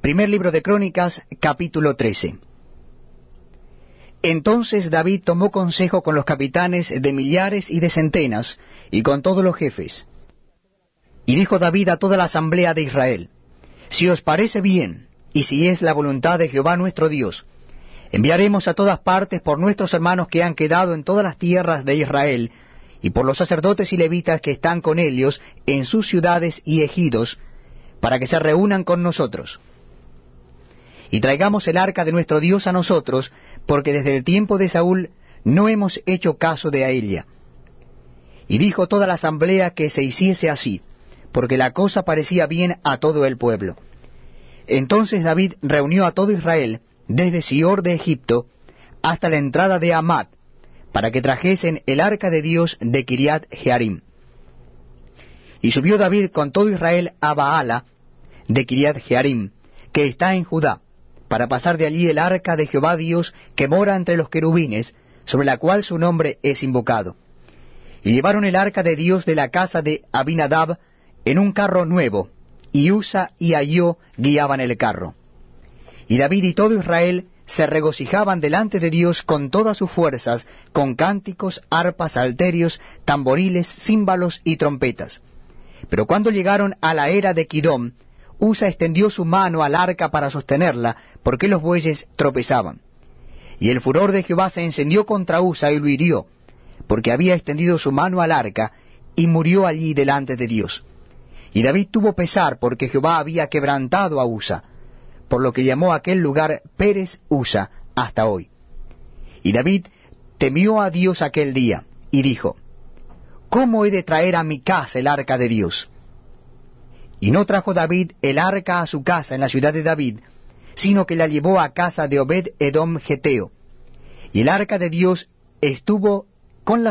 Primer libro de Crónicas, capítulo 13. Entonces David tomó consejo con los capitanes de millares y de centenas, y con todos los jefes. Y dijo David a toda la asamblea de Israel, Si os parece bien, y si es la voluntad de Jehová nuestro Dios, enviaremos a todas partes por nuestros hermanos que han quedado en todas las tierras de Israel, y por los sacerdotes y levitas que están con ellos en sus ciudades y ejidos, para que se reúnan con nosotros y traigamos el arca de nuestro Dios a nosotros, porque desde el tiempo de Saúl no hemos hecho caso de a ella. Y dijo toda la asamblea que se hiciese así, porque la cosa parecía bien a todo el pueblo. Entonces David reunió a todo Israel, desde Sior de Egipto hasta la entrada de Amat, para que trajesen el arca de Dios de Kiriat Jearim. Y subió David con todo Israel a Baala de Kiriat Jearim, que está en Judá, para pasar de allí el arca de Jehová Dios que mora entre los querubines, sobre la cual su nombre es invocado. Y llevaron el arca de Dios de la casa de Abinadab en un carro nuevo, y Usa y Ayó guiaban el carro. Y David y todo Israel se regocijaban delante de Dios con todas sus fuerzas, con cánticos, arpas, alterios, tamboriles, címbalos y trompetas. Pero cuando llegaron a la era de Kidom, Usa extendió su mano al arca para sostenerla, porque los bueyes tropezaban. Y el furor de Jehová se encendió contra Usa y lo hirió, porque había extendido su mano al arca, y murió allí delante de Dios. Y David tuvo pesar porque Jehová había quebrantado a Usa, por lo que llamó aquel lugar Pérez Usa hasta hoy. Y David temió a Dios aquel día, y dijo, ¿Cómo he de traer a mi casa el arca de Dios? Y no trajo David el arca a su casa en la ciudad de David, sino que la llevó a casa de Obed Edom Geteo. Y el arca de Dios estuvo